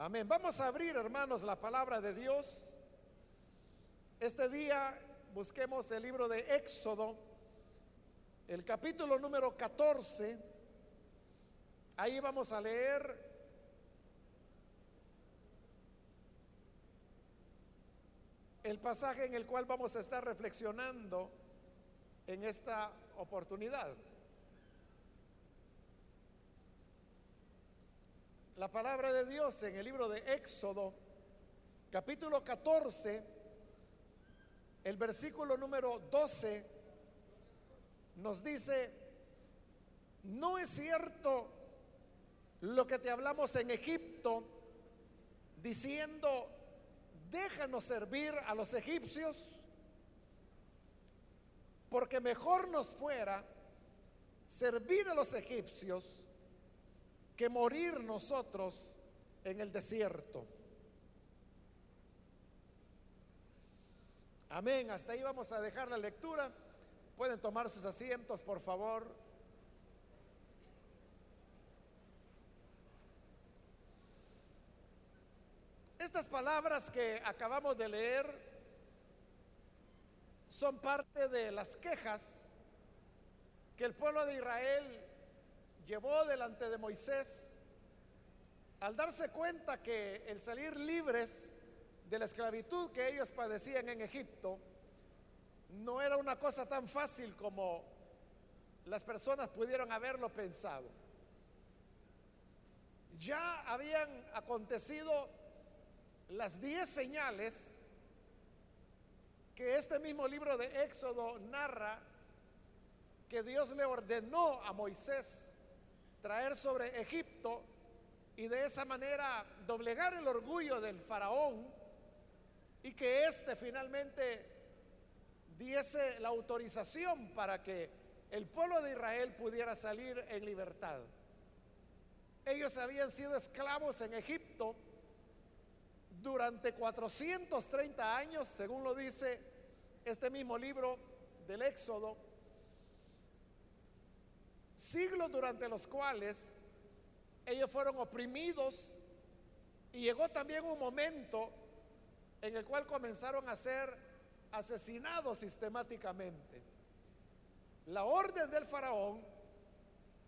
Amén. Vamos a abrir, hermanos, la palabra de Dios. Este día busquemos el libro de Éxodo, el capítulo número 14. Ahí vamos a leer el pasaje en el cual vamos a estar reflexionando en esta oportunidad. La palabra de Dios en el libro de Éxodo, capítulo 14, el versículo número 12, nos dice, no es cierto lo que te hablamos en Egipto, diciendo, déjanos servir a los egipcios, porque mejor nos fuera servir a los egipcios que morir nosotros en el desierto. Amén. Hasta ahí vamos a dejar la lectura. Pueden tomar sus asientos, por favor. Estas palabras que acabamos de leer son parte de las quejas que el pueblo de Israel llevó delante de Moisés al darse cuenta que el salir libres de la esclavitud que ellos padecían en Egipto no era una cosa tan fácil como las personas pudieron haberlo pensado. Ya habían acontecido las diez señales que este mismo libro de Éxodo narra que Dios le ordenó a Moisés traer sobre Egipto y de esa manera doblegar el orgullo del faraón y que éste finalmente diese la autorización para que el pueblo de Israel pudiera salir en libertad. Ellos habían sido esclavos en Egipto durante 430 años, según lo dice este mismo libro del Éxodo, siglos durante los cuales ellos fueron oprimidos y llegó también un momento en el cual comenzaron a ser asesinados sistemáticamente. La orden del faraón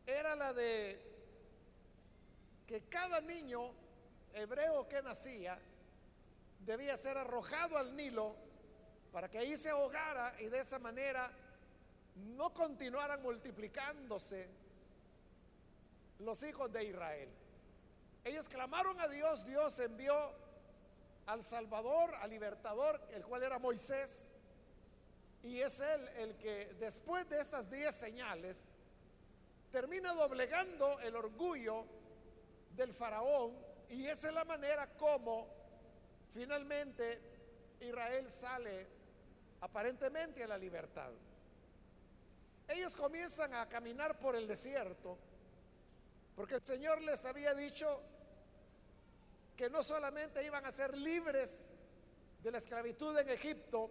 era la de que cada niño hebreo que nacía debía ser arrojado al Nilo para que ahí se ahogara y de esa manera no continuaran multiplicándose los hijos de Israel. Ellos clamaron a Dios, Dios envió al Salvador, al libertador, el cual era Moisés, y es él el que después de estas diez señales termina doblegando el orgullo del faraón y esa es la manera como finalmente Israel sale aparentemente a la libertad. Ellos comienzan a caminar por el desierto porque el Señor les había dicho que no solamente iban a ser libres de la esclavitud en Egipto,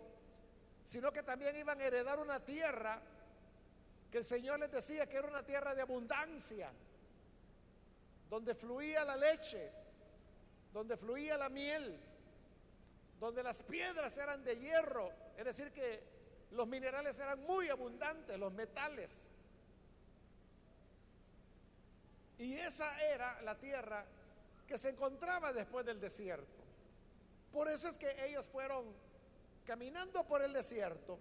sino que también iban a heredar una tierra que el Señor les decía que era una tierra de abundancia, donde fluía la leche, donde fluía la miel, donde las piedras eran de hierro, es decir, que los minerales eran muy abundantes, los metales. Y esa era la tierra que se encontraba después del desierto. Por eso es que ellos fueron caminando por el desierto,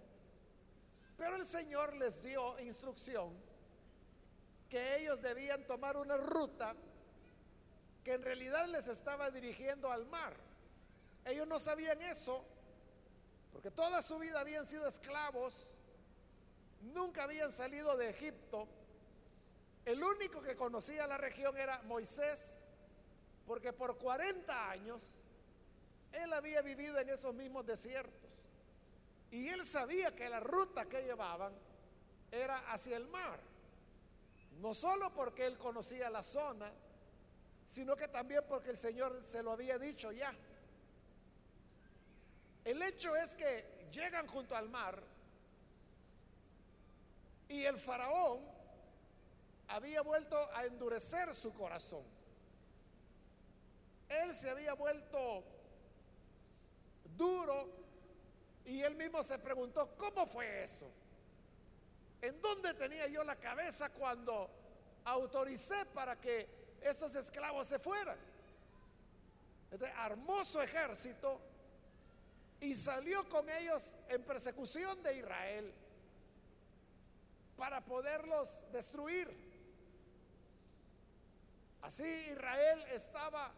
pero el Señor les dio instrucción que ellos debían tomar una ruta que en realidad les estaba dirigiendo al mar. Ellos no sabían eso porque toda su vida habían sido esclavos, nunca habían salido de Egipto. El único que conocía la región era Moisés, porque por 40 años él había vivido en esos mismos desiertos. Y él sabía que la ruta que llevaban era hacia el mar. No solo porque él conocía la zona, sino que también porque el Señor se lo había dicho ya. El hecho es que llegan junto al mar y el faraón había vuelto a endurecer su corazón. él se había vuelto duro y él mismo se preguntó, ¿cómo fue eso? ¿En dónde tenía yo la cabeza cuando autoricé para que estos esclavos se fueran? Este armó su ejército y salió con ellos en persecución de Israel para poderlos destruir. Así Israel estaba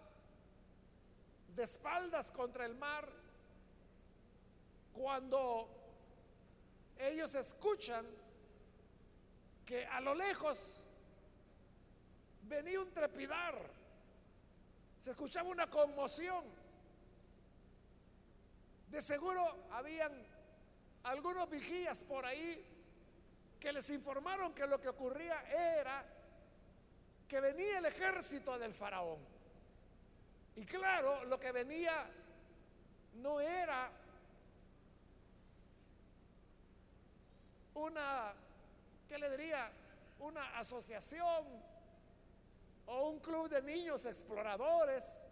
de espaldas contra el mar cuando ellos escuchan que a lo lejos venía un trepidar, se escuchaba una conmoción. De seguro habían algunos vigías por ahí que les informaron que lo que ocurría era que venía el ejército del faraón. Y claro, lo que venía no era una, ¿qué le diría? Una asociación o un club de niños exploradores.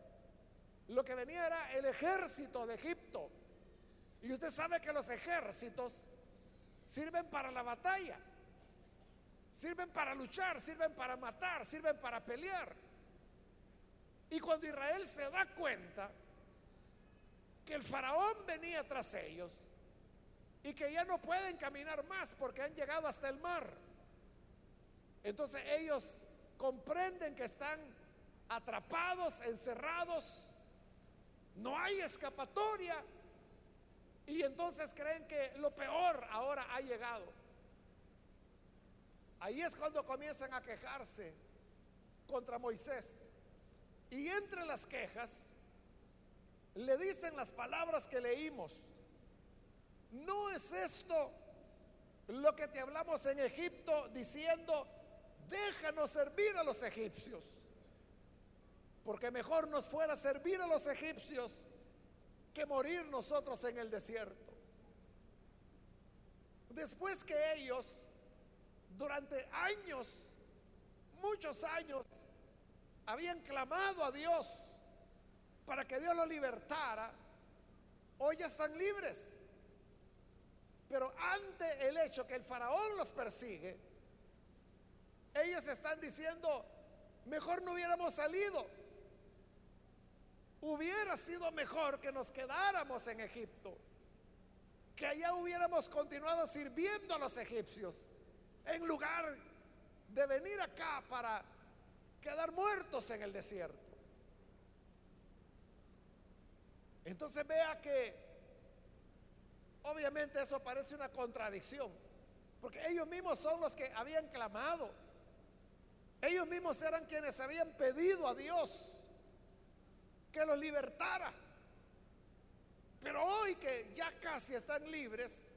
Lo que venía era el ejército de Egipto. Y usted sabe que los ejércitos sirven para la batalla, sirven para luchar, sirven para matar, sirven para pelear. Y cuando Israel se da cuenta que el faraón venía tras ellos y que ya no pueden caminar más porque han llegado hasta el mar, entonces ellos comprenden que están atrapados, encerrados, no hay escapatoria y entonces creen que lo peor ahora ha llegado. Ahí es cuando comienzan a quejarse contra Moisés. Y entre las quejas le dicen las palabras que leímos. ¿No es esto lo que te hablamos en Egipto diciendo, déjanos servir a los egipcios? Porque mejor nos fuera servir a los egipcios que morir nosotros en el desierto. Después que ellos, durante años, muchos años, habían clamado a Dios para que Dios los libertara, hoy ya están libres. Pero ante el hecho que el faraón los persigue, ellos están diciendo, mejor no hubiéramos salido. Hubiera sido mejor que nos quedáramos en Egipto, que allá hubiéramos continuado sirviendo a los egipcios, en lugar de venir acá para quedar muertos en el desierto. Entonces vea que obviamente eso parece una contradicción, porque ellos mismos son los que habían clamado, ellos mismos eran quienes habían pedido a Dios que los libertara. Pero hoy que ya casi están libres,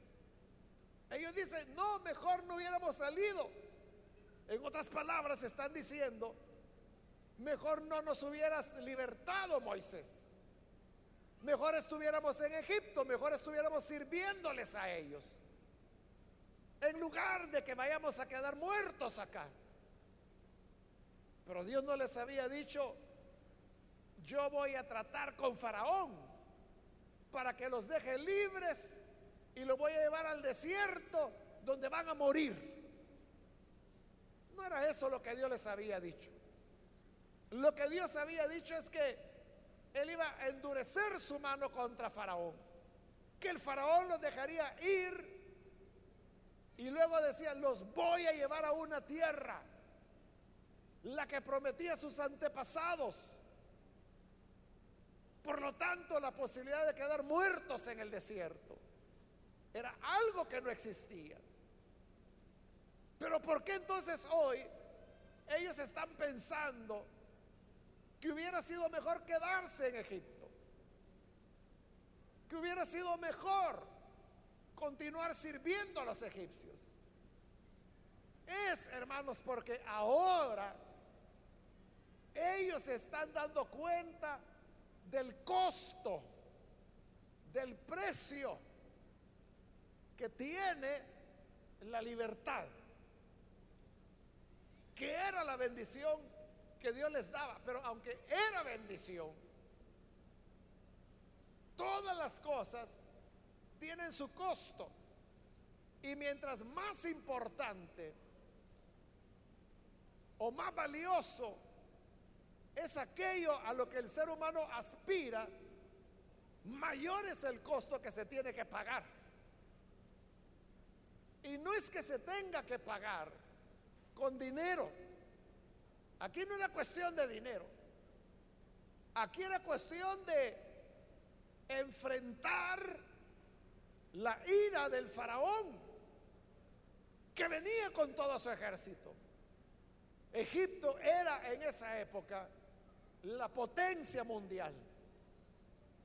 ellos dicen, no, mejor no hubiéramos salido. En otras palabras, están diciendo, mejor no nos hubieras libertado, Moisés. Mejor estuviéramos en Egipto, mejor estuviéramos sirviéndoles a ellos. En lugar de que vayamos a quedar muertos acá. Pero Dios no les había dicho, yo voy a tratar con Faraón para que los deje libres y los voy a llevar al desierto donde van a morir. No era eso lo que Dios les había dicho. Lo que Dios había dicho es que Él iba a endurecer su mano contra Faraón, que el Faraón los dejaría ir y luego decía, los voy a llevar a una tierra, la que prometía a sus antepasados por lo tanto, la posibilidad de quedar muertos en el desierto era algo que no existía. Pero ¿por qué entonces hoy ellos están pensando que hubiera sido mejor quedarse en Egipto? Que hubiera sido mejor continuar sirviendo a los egipcios. Es, hermanos, porque ahora ellos están dando cuenta del costo, del precio que tiene la libertad, que era la bendición que Dios les daba, pero aunque era bendición, Todas las cosas tienen su costo. Y mientras más importante o más valioso es aquello a lo que el ser humano aspira, mayor es el costo que se tiene que pagar. Y no es que se tenga que pagar con dinero. Aquí no era cuestión de dinero. Aquí era cuestión de enfrentar la ira del faraón que venía con todo su ejército. Egipto era en esa época la potencia mundial.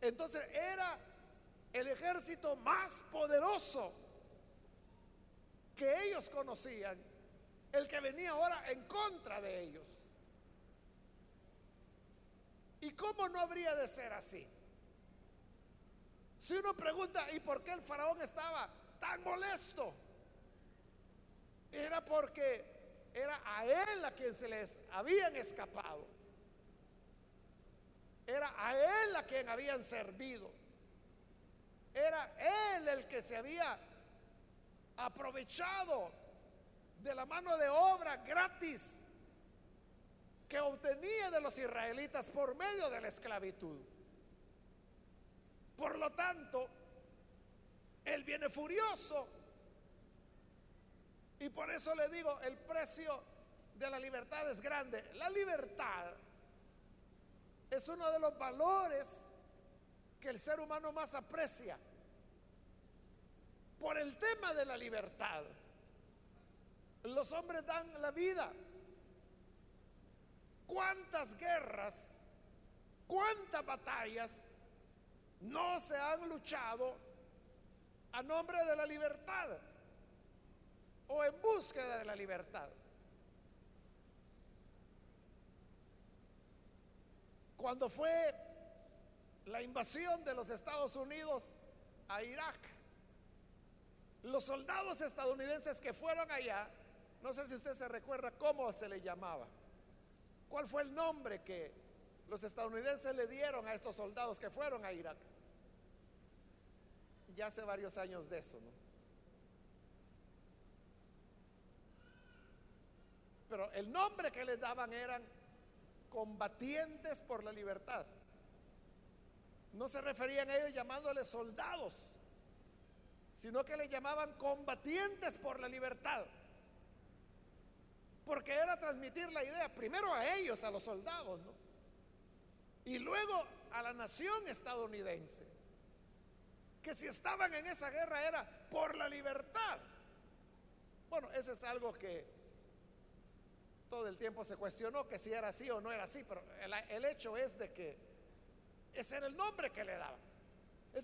Entonces era el ejército más poderoso que ellos conocían, el que venía ahora en contra de ellos. ¿Y cómo no habría de ser así? Si uno pregunta, ¿y por qué el faraón estaba tan molesto? Era porque era a él a quien se les habían escapado. Era a él a quien habían servido. Era él el que se había aprovechado de la mano de obra gratis que obtenía de los israelitas por medio de la esclavitud. Por lo tanto, él viene furioso. Y por eso le digo, el precio de la libertad es grande. La libertad es uno de los valores que el ser humano más aprecia. Por el tema de la libertad, los hombres dan la vida. ¿Cuántas guerras, cuántas batallas no se han luchado a nombre de la libertad o en búsqueda de la libertad? Cuando fue la invasión de los Estados Unidos a Irak, los soldados estadounidenses que fueron allá, no sé si usted se recuerda cómo se le llamaba, cuál fue el nombre que los estadounidenses le dieron a estos soldados que fueron a Irak. Ya hace varios años de eso, ¿no? Pero el nombre que les daban eran combatientes por la libertad. No se referían a ellos llamándoles soldados, sino que le llamaban combatientes por la libertad. Porque era transmitir la idea primero a ellos, a los soldados, ¿no? y luego a la nación estadounidense, que si estaban en esa guerra era por la libertad. Bueno, eso es algo que todo el tiempo se cuestionó que si era así o no era así, pero el, hecho es de que ese era el nombre que le daban.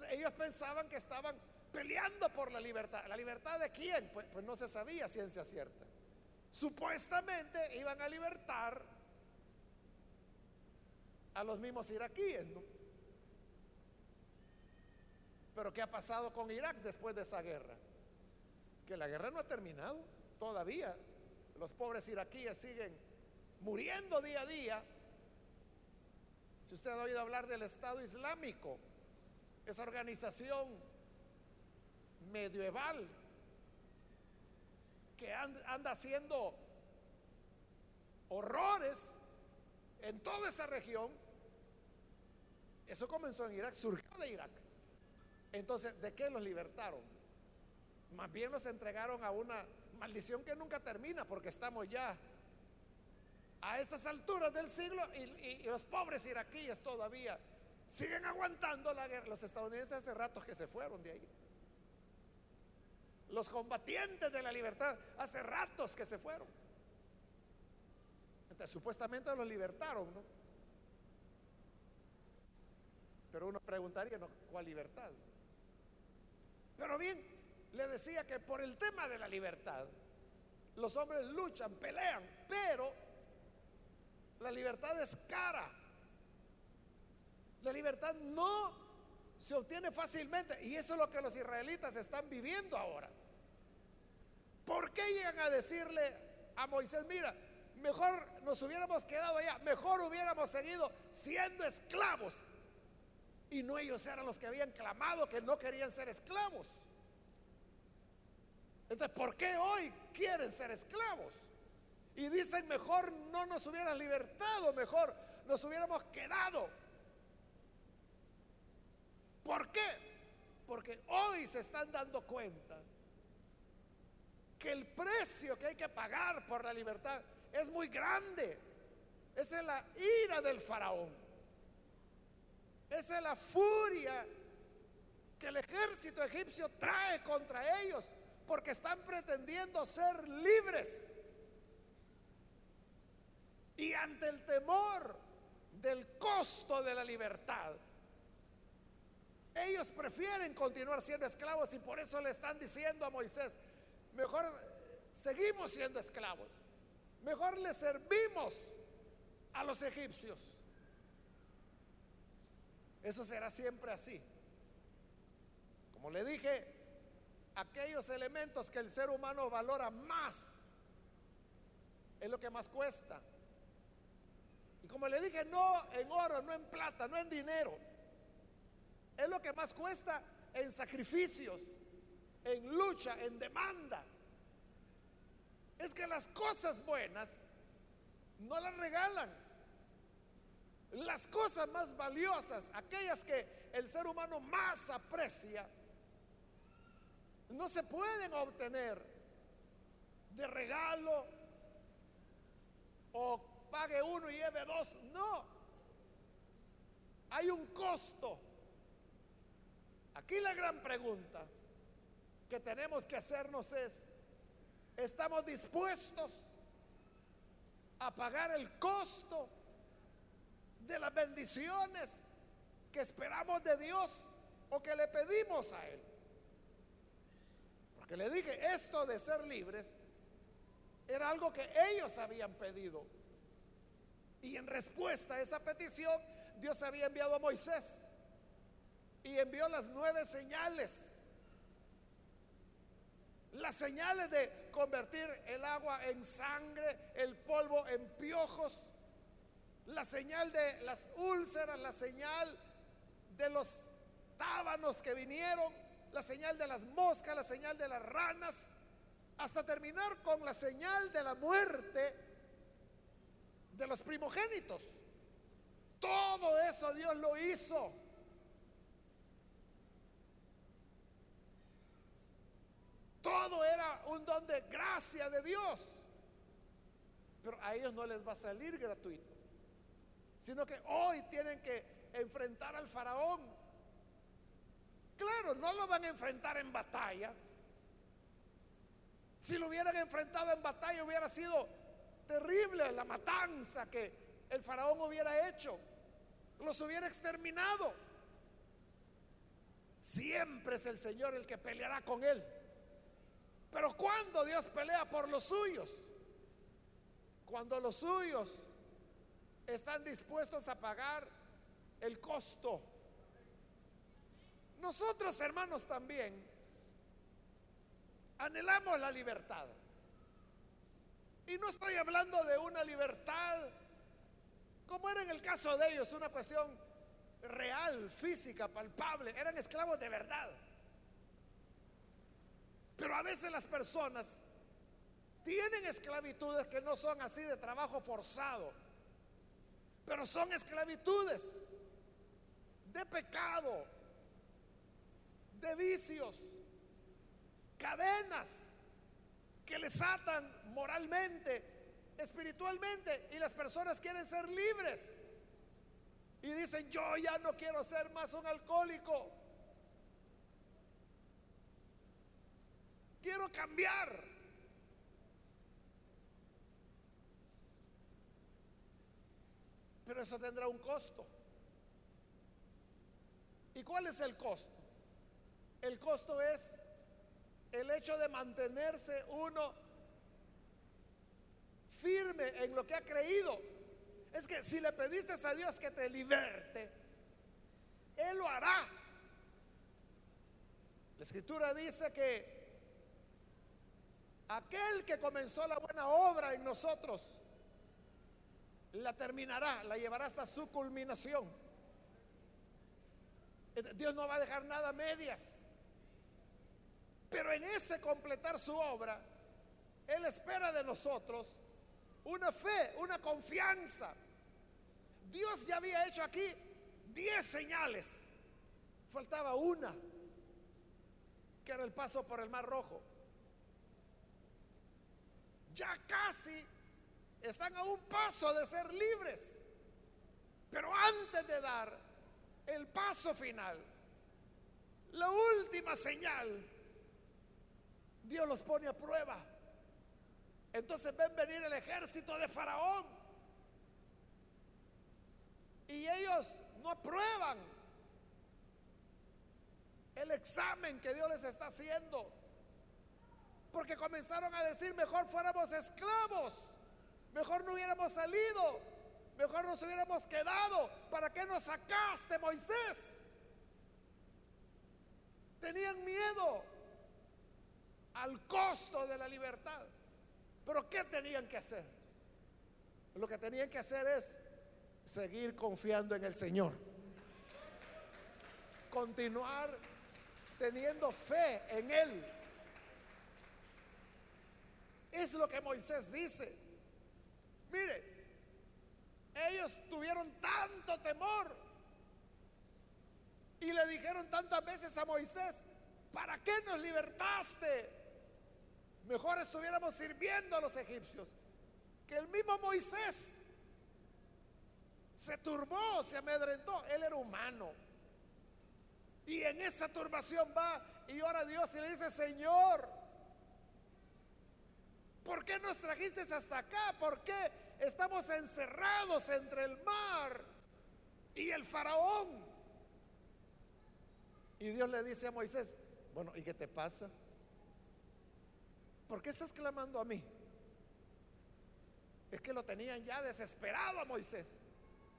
Ellos pensaban que estaban peleando por la libertad. ¿La libertad de quién? Pues, pues no se sabía ciencia cierta. Supuestamente iban a libertar a los mismos iraquíes, ¿no? Pero ¿qué ha pasado con Irak después de esa guerra? Que la guerra no ha terminado todavía. Los pobres iraquíes siguen muriendo día a día. Si usted ha oído hablar del Estado Islámico, esa organización medieval que anda haciendo horrores en toda esa región, eso comenzó en Irak, surgió de Irak. Entonces, ¿de qué los libertaron? Más bien los entregaron a una maldición que nunca termina porque estamos ya a estas alturas del siglo y, los pobres iraquíes todavía siguen aguantando la guerra. Los estadounidenses hace ratos que se fueron de ahí. Los combatientes de la libertad hace ratos que se fueron. Entonces, supuestamente los libertaron, ¿no? Pero uno preguntaría, ¿no? ¿cuál libertad? Pero bien, le decía que por el tema de la libertad, los hombres luchan, pelean, pero la libertad es cara. La libertad no se obtiene fácilmente y eso es lo que los israelitas están viviendo ahora. ¿Por qué llegan a decirle a Moisés, mira, mejor nos hubiéramos quedado allá, mejor hubiéramos seguido siendo esclavos Y no ellos eran los que habían clamado que no querían ser esclavos. Entonces, ¿por qué hoy quieren ser esclavos? Y dicen, mejor no nos hubieran libertado, mejor nos hubiéramos quedado. ¿Por qué? Porque hoy se están dando cuenta que el precio que hay que pagar por la libertad es muy grande. Esa es la ira del faraón. Esa es la furia que el ejército egipcio trae contra ellos porque están pretendiendo ser libres. Y ante el temor del costo de la libertad, ellos prefieren continuar siendo esclavos y por eso le están diciendo a Moisés, mejor seguimos siendo esclavos, mejor le servimos a los egipcios. Eso será siempre así. Como le dije, aquellos elementos que el ser humano valora más es lo que más cuesta. Y como le dije, no en oro, no en plata, no en dinero. Es lo que más cuesta en sacrificios, en lucha, en demanda. Es que las cosas buenas no las regalan. Las cosas más valiosas, aquellas que el ser humano más aprecia, no se pueden obtener de regalo o pague uno y lleve dos. No. Hay un costo. Aquí la gran pregunta que tenemos que hacernos es, ¿estamos dispuestos a pagar el costo de las bendiciones que esperamos de Dios o que le pedimos a Él? Le dije, esto de ser libres era algo que ellos habían pedido. Y en respuesta a esa petición, Dios había enviado a Moisés y envió las nueve señales. Las señales de convertir el agua en sangre, el polvo en piojos, la señal de las úlceras, la señal de los tábanos que vinieron, la señal de las moscas, la señal de las ranas, hasta terminar con la señal de la muerte de los primogénitos. Todo eso Dios lo hizo. Todo era un don de gracia de Dios. Pero a ellos no les va a salir gratuito. Sino que hoy tienen que enfrentar al faraón Claro, no lo van a enfrentar en batalla. Si lo hubieran enfrentado en batalla hubiera sido terrible la matanza que el faraón hubiera hecho. Los hubiera exterminado. Siempre es el Señor el que peleará con él. Pero cuando Dios pelea por los suyos, cuando los suyos están dispuestos a pagar el costo nosotros, hermanos, también anhelamos la libertad. Y no estoy hablando de una libertad como era en el caso de ellos, una cuestión real, física, palpable. Eran esclavos de verdad. Pero a veces las personas tienen esclavitudes que no son así de trabajo forzado, pero son esclavitudes de pecado, vicios, cadenas que les atan moralmente, espiritualmente, y las personas quieren ser libres. Y dicen, yo ya no quiero ser más un alcohólico. Quiero cambiar. Pero eso tendrá un costo. ¿Y cuál es el costo? El costo es el hecho de mantenerse uno firme en lo que ha creído. Es que si le pediste a Dios que te liberte, Él lo hará. La escritura dice que aquel que comenzó la buena obra en nosotros, la terminará, la llevará hasta su culminación. Dios no va a dejar nada a medias. Pero en ese completar su obra, Él espera de nosotros una fe, una confianza. Dios ya había hecho aquí diez señales. Faltaba una, que era el paso por el Mar Rojo. Ya casi están a un paso de ser libres. Pero antes de dar el paso final, la última señal, Dios los pone a prueba. Entonces ven venir el ejército de Faraón. Y ellos no aprueban el examen que Dios les está haciendo. Porque comenzaron a decir, mejor fuéramos esclavos, mejor no hubiéramos salido, mejor nos hubiéramos quedado. ¿Para qué nos sacaste, Moisés? Tenían miedo al costo de la libertad. Pero ¿qué tenían que hacer? Lo que tenían que hacer es seguir confiando en el Señor. Continuar teniendo fe en Él. Es lo que Moisés dice. Mire, ellos tuvieron tanto temor y le dijeron tantas veces a Moisés, ¿para qué nos libertaste? Mejor estuviéramos sirviendo a los egipcios. Que el mismo Moisés se turbó, se amedrentó. Él era humano. Y en esa turbación va y ora a Dios y le dice, Señor, ¿por qué nos trajiste hasta acá? ¿Por qué estamos encerrados entre el mar y el faraón? Y Dios le dice a Moisés, bueno, ¿y qué te pasa? ¿Por qué estás clamando a mí? Es que lo tenían ya desesperado a Moisés.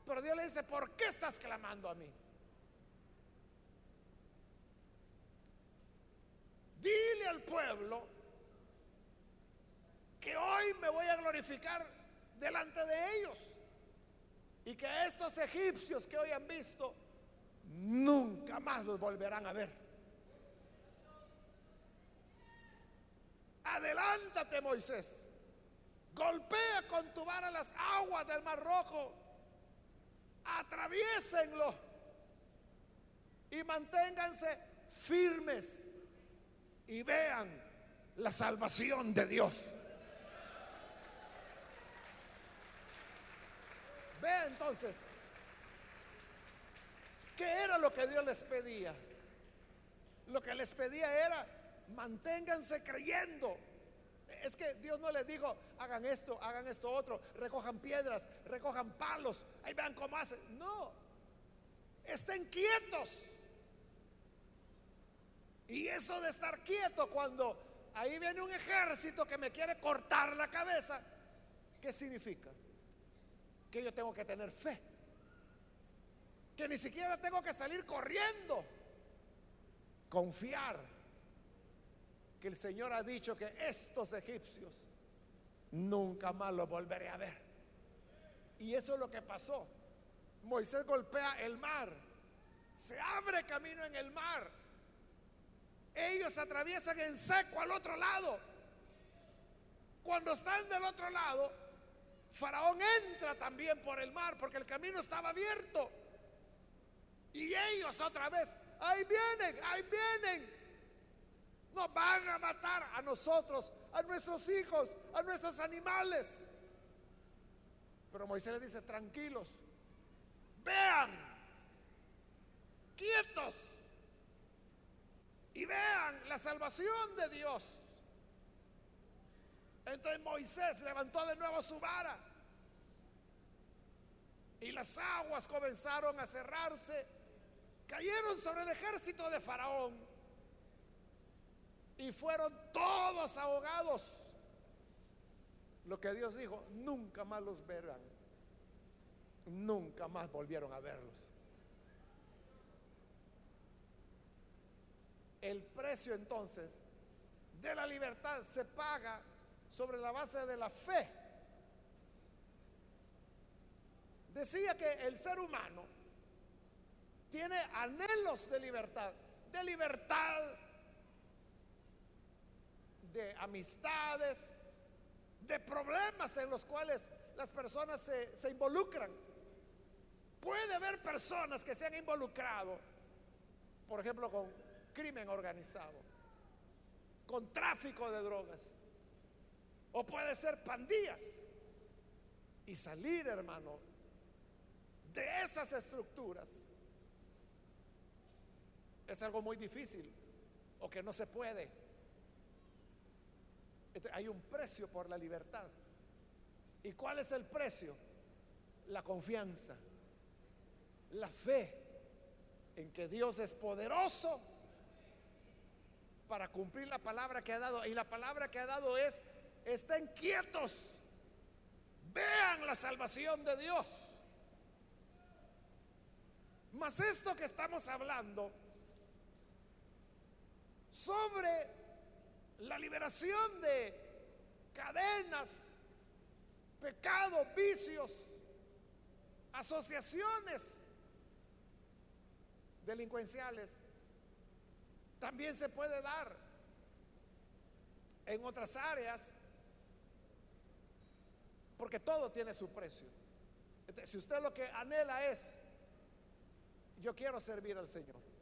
Pero Dios le dice, ¿por qué estás clamando a mí? Dile al pueblo que hoy me voy a glorificar delante de ellos y que estos egipcios que hoy han visto nunca más los volverán a ver. Adelántate, Moisés. Golpea con tu vara las aguas del Mar Rojo atraviesenlo y manténganse firmes y vean la salvación de Dios. Ve entonces, ¿qué era lo que Dios les pedía? Lo que les pedía era, manténganse creyendo es que Dios no les dijo, hagan esto, hagan esto otro, recojan piedras, recojan palos, ahí vean cómo hacen. No, estén quietos. Y eso de estar quieto cuando ahí viene un ejército que me quiere cortar la cabeza, ¿qué significa? Que yo tengo que tener fe. Que ni siquiera tengo que salir corriendo. Confiar que el Señor ha dicho que estos egipcios nunca más los volveré a ver. Y eso es lo que pasó. Moisés golpea el mar, se abre camino en el mar. Ellos atraviesan en seco al otro lado. Cuando están del otro lado, Faraón entra también por el mar porque el camino estaba abierto. Y ellos otra vez, ahí vienen, ahí vienen. Nos van a matar a nosotros, a nuestros hijos, a nuestros animales. Pero Moisés le dice, tranquilos, vean, quietos, y vean la salvación de Dios. Entonces Moisés levantó de nuevo su vara y las aguas comenzaron a cerrarse, cayeron sobre el ejército de Faraón y fueron todos ahogados. Lo que Dios dijo, nunca más los verán. Nunca más volvieron a verlos. El precio entonces de la libertad se paga sobre la base de la fe. Decía que el ser humano tiene anhelos de libertad, de libertad de amistades, de problemas en los cuales las personas se, involucran. Puede haber personas que se han involucrado, por ejemplo, con crimen organizado, con tráfico de drogas, o puede ser pandillas. Y salir, hermano, de esas estructuras es algo muy difícil o que no se puede. Hay un precio por la libertad. ¿Y cuál es el precio? La confianza, la fe en que Dios es poderoso para cumplir la palabra que ha dado. Y la palabra que ha dado es, estén quietos, vean la salvación de Dios. Mas esto que estamos hablando sobre la liberación de cadenas, pecados, vicios, asociaciones delincuenciales, también se puede dar en otras áreas, porque todo tiene su precio. Si usted lo que anhela es, yo quiero servir al Señor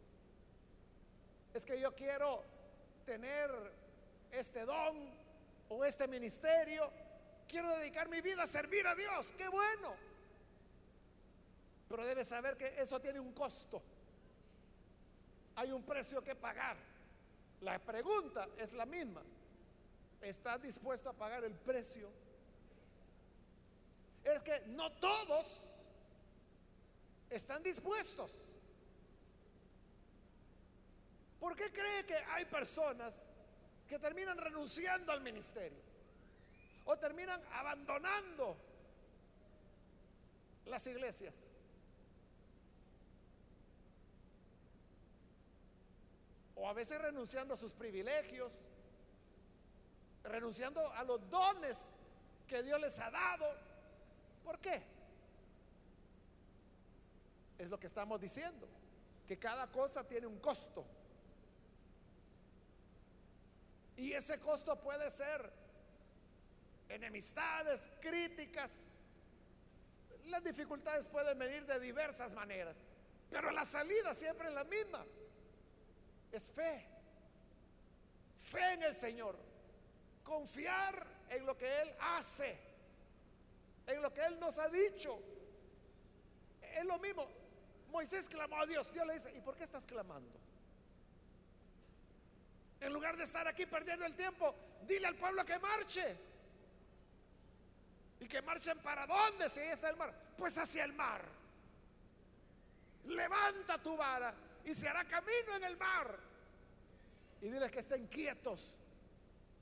es que yo quiero tener este don o este ministerio, quiero dedicar mi vida a servir a Dios, qué bueno. Pero debe saber que eso tiene un costo. Hay un precio que pagar. La pregunta es la misma. ¿Estás dispuesto a pagar el precio? Es que no todos están dispuestos. ¿Por qué cree que hay personas que terminan renunciando al ministerio? O terminan abandonando las iglesias. O a veces renunciando a sus privilegios, renunciando a los dones que Dios les ha dado. ¿Por qué? Es lo que estamos diciendo, que cada cosa tiene un costo. Y ese costo puede ser enemistades, críticas. Las dificultades pueden venir de diversas maneras, pero la salida siempre es la misma. Es fe. Fe en el Señor. Confiar en lo que Él hace. En lo que Él nos ha dicho. Es lo mismo. Moisés clamó a Dios. Dios le dice, ¿y por qué estás clamando? En lugar de estar aquí perdiendo el tiempo, dile al pueblo que marche. ¿Y que marchen para dónde si ahí está el mar? Pues hacia el mar. Levanta tu vara y se hará camino en el mar. Y diles que estén quietos,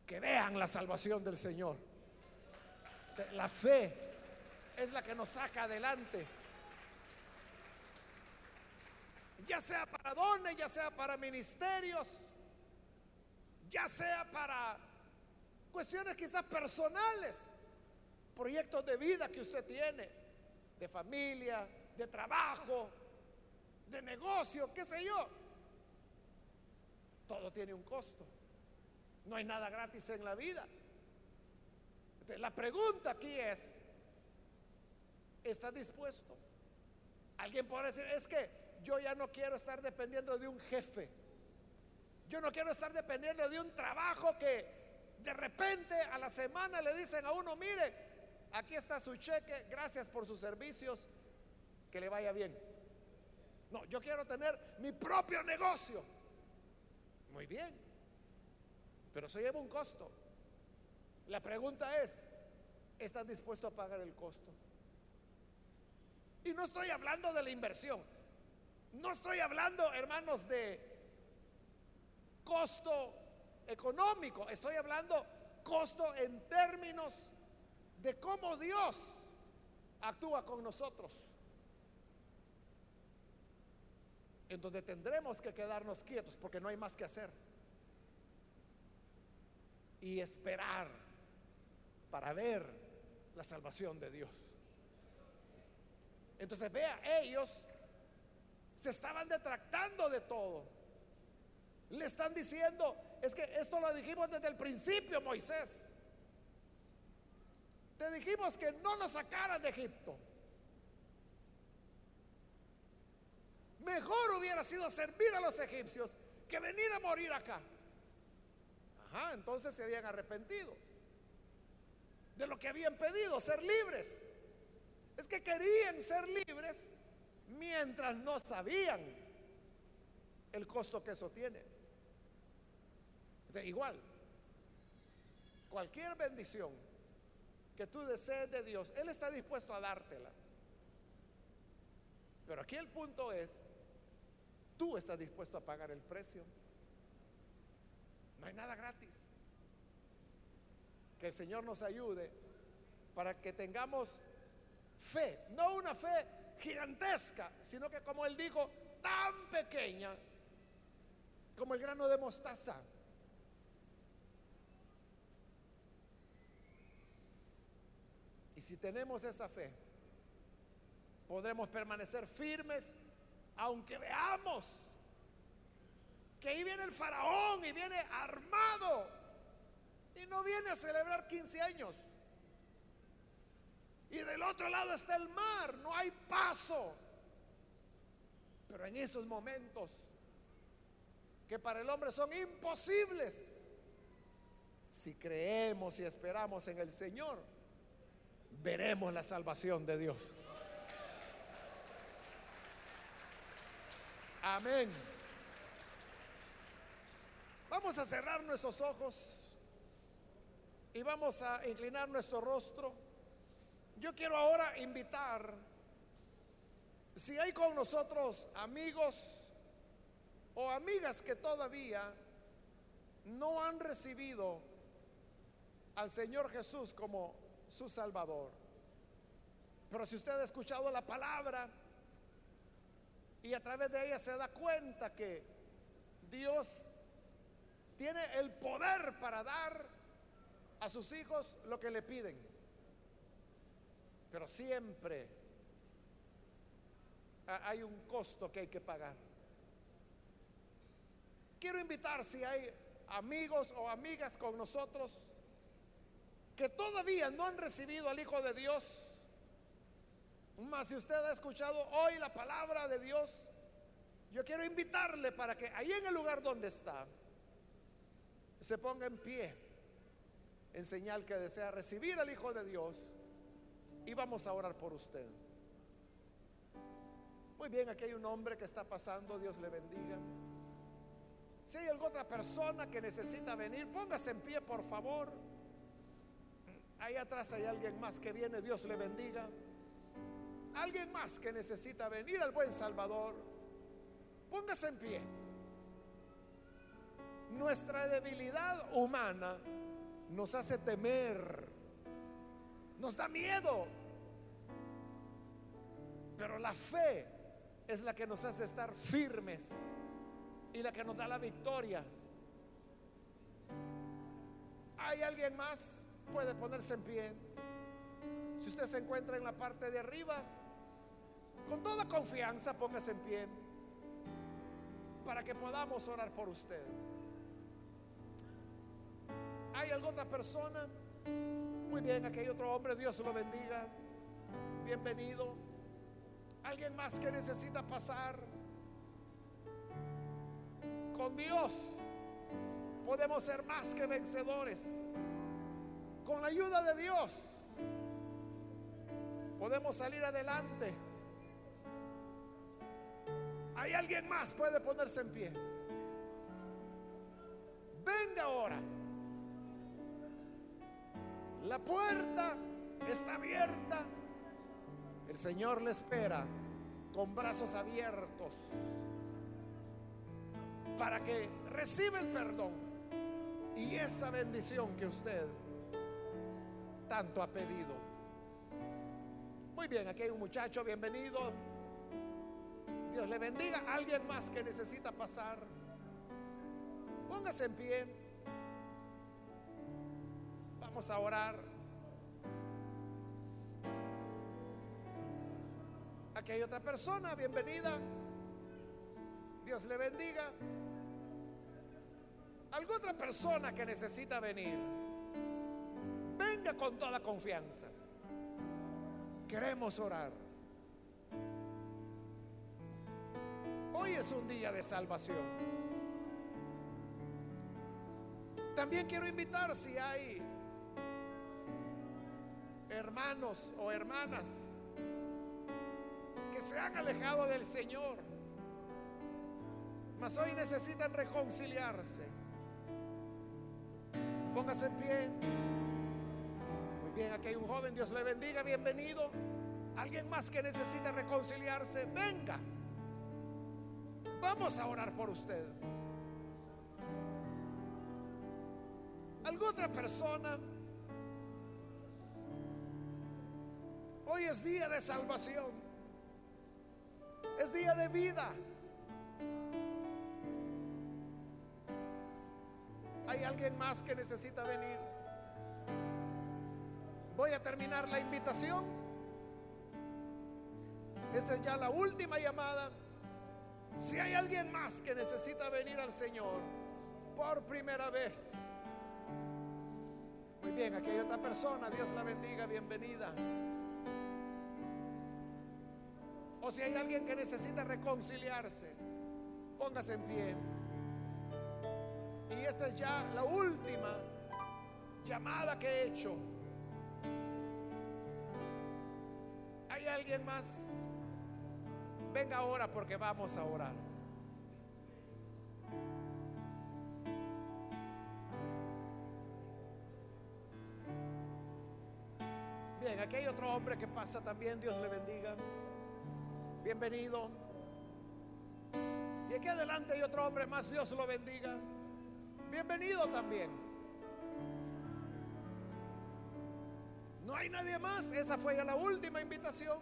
que vean la salvación del Señor. La fe es la que nos saca adelante. Ya sea para dones, ya sea para ministerios ya sea para cuestiones quizás personales, proyectos de vida que usted tiene, de familia, de trabajo, de negocio, qué sé yo. Todo tiene un costo. No hay nada gratis en la vida. la pregunta aquí es, ¿estás dispuesto? Alguien puede decir, es que yo ya no quiero estar dependiendo de un jefe. Yo no quiero estar dependiendo de un trabajo que de repente a la semana le dicen a uno, mire, aquí está su cheque, gracias por sus servicios, que le vaya bien. No, yo quiero tener mi propio negocio. Muy bien, pero eso lleva un costo. La pregunta es, ¿estás dispuesto a pagar el costo? Y no estoy hablando de la inversión. No estoy hablando, hermanos, de costo económico, estoy hablando costo en términos de cómo Dios actúa con nosotros. En donde tendremos que quedarnos quietos porque no hay más que hacer. Y esperar para ver la salvación de Dios. Entonces vea, ellos se estaban detractando de todo. Le están diciendo, es que esto lo dijimos desde el principio, Moisés. Te dijimos que no nos sacaras de Egipto. Mejor hubiera sido servir a los egipcios que venir a morir acá. Ajá, entonces se habían arrepentido de lo que habían pedido, ser libres. Es que querían ser libres mientras no sabían el costo que eso tiene. Igual, cualquier bendición que tú desees de Dios, Él está dispuesto a dártela. Pero aquí el punto es, tú estás dispuesto a pagar el precio. No hay nada gratis. Que el Señor nos ayude para que tengamos fe, no una fe gigantesca, sino que como Él dijo, tan pequeña como el grano de mostaza. Y si tenemos esa fe, podremos permanecer firmes aunque veamos que ahí viene el faraón y viene armado y no viene a celebrar 15 años. Y del otro lado está el mar, no hay paso. Pero en esos momentos que para el hombre son imposibles, si creemos y esperamos en el Señor, veremos la salvación de Dios. Amén. Vamos a cerrar nuestros ojos y vamos a inclinar nuestro rostro. Yo quiero ahora invitar, si hay con nosotros amigos o amigas que todavía no han recibido al Señor Jesús como su Salvador. Pero si usted ha escuchado la palabra y a través de ella se da cuenta que Dios tiene el poder para dar a sus hijos lo que le piden. Pero siempre hay un costo que hay que pagar. Quiero invitar si hay amigos o amigas con nosotros que todavía no han recibido al Hijo de Dios. Más si usted ha escuchado hoy la palabra de Dios, yo quiero invitarle para que ahí en el lugar donde está, se ponga en pie en señal que desea recibir al Hijo de Dios y vamos a orar por usted. Muy bien, aquí hay un hombre que está pasando, Dios le bendiga. Si hay alguna otra persona que necesita venir, póngase en pie, por favor. Ahí atrás hay alguien más que viene, Dios le bendiga. Alguien más que necesita venir al buen Salvador, póngase en pie. Nuestra debilidad humana nos hace temer, nos da miedo, pero la fe es la que nos hace estar firmes y la que nos da la victoria. ¿Hay alguien más? Puede ponerse en pie. Si usted se encuentra en la parte de arriba, con toda confianza póngase en pie para que podamos orar por usted. ¿Hay alguna otra persona? Muy bien, aquí hay otro hombre, Dios lo bendiga. Bienvenido. ¿Alguien más que necesita pasar? Con Dios podemos ser más que vencedores. Con la ayuda de Dios podemos salir adelante. ¿Hay alguien más? Puede ponerse en pie. Venga ahora. La puerta está abierta. El Señor le espera con brazos abiertos para que reciba el perdón y esa bendición que usted tanto ha pedido. Muy bien, aquí hay un muchacho, bienvenido. Dios le bendiga. Alguien más que necesita pasar. Póngase en pie. Vamos a orar. Aquí hay otra persona, bienvenida. Dios le bendiga. ¿Alguna otra persona que necesita venir? Con toda confianza. Queremos orar. Hoy es un día de salvación. También quiero invitar si hay hermanos o hermanas que se han alejado del Señor, mas hoy necesitan reconciliarse. Póngase en pie. Bien, aquí hay un joven, Dios le bendiga, bienvenido. Alguien más que necesita reconciliarse, venga. Vamos a orar por usted. ¿Alguna otra persona? Hoy es día de salvación. Es día de vida. ¿Hay alguien más que necesita venir? Voy a terminar la invitación. Esta es ya la última llamada. Si hay alguien más que necesita venir al Señor por primera vez. Muy bien, aquí hay otra persona. Dios la bendiga, bienvenida. O si hay alguien que necesita reconciliarse, póngase en pie. Y esta es ya la última llamada que he hecho. Alguien más? Venga ahora porque vamos a orar. Bien, aquí hay otro hombre que pasa también, Dios le bendiga. Bienvenido. Y aquí adelante hay otro hombre más, Dios lo bendiga. Bienvenido también. No hay nadie más, esa fue ya la última invitación.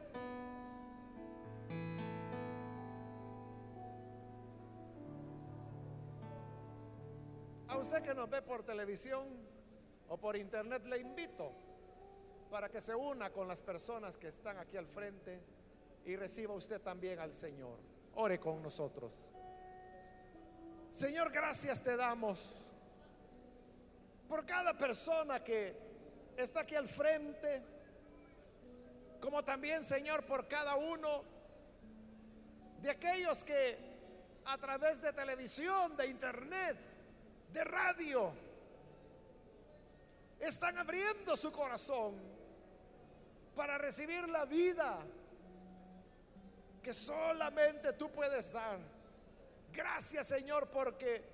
A usted que nos ve por televisión o por internet le invito para que se una con las personas que están aquí al frente y reciba usted también al Señor. Ore con nosotros. Señor, gracias te damos por cada persona que está aquí al frente, como también, Señor, por cada uno de aquellos que a través de televisión, de internet, de radio, están abriendo su corazón para recibir la vida que solamente tú puedes dar. Gracias Señor porque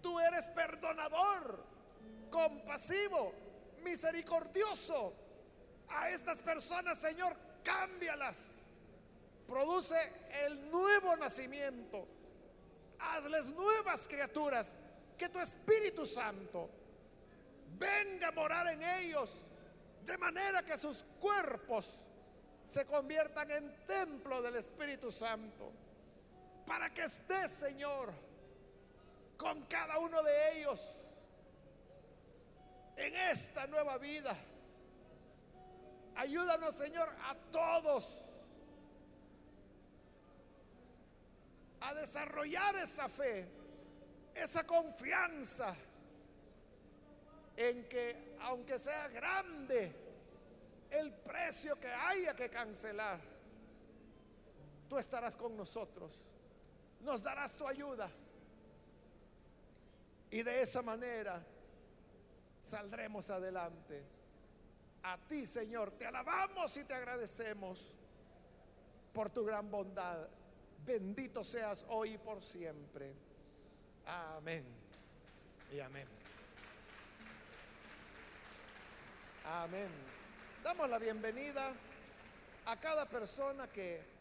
tú eres perdonador, compasivo, misericordioso. A estas personas Señor, cámbialas. Produce el nuevo nacimiento. Hazles nuevas criaturas. Que tu Espíritu Santo venga a morar en ellos de manera que sus cuerpos se conviertan en templo del Espíritu Santo. Para que estés, Señor, con cada uno de ellos en esta nueva vida. Ayúdanos, Señor, a todos a desarrollar esa fe, esa confianza en que aunque sea grande el precio que haya que cancelar, tú estarás con nosotros, nos darás tu ayuda y de esa manera saldremos adelante. A ti, Señor, te alabamos y te agradecemos por tu gran bondad. Bendito seas hoy y por siempre. Amén y amén. Amén. Damos la bienvenida a cada persona que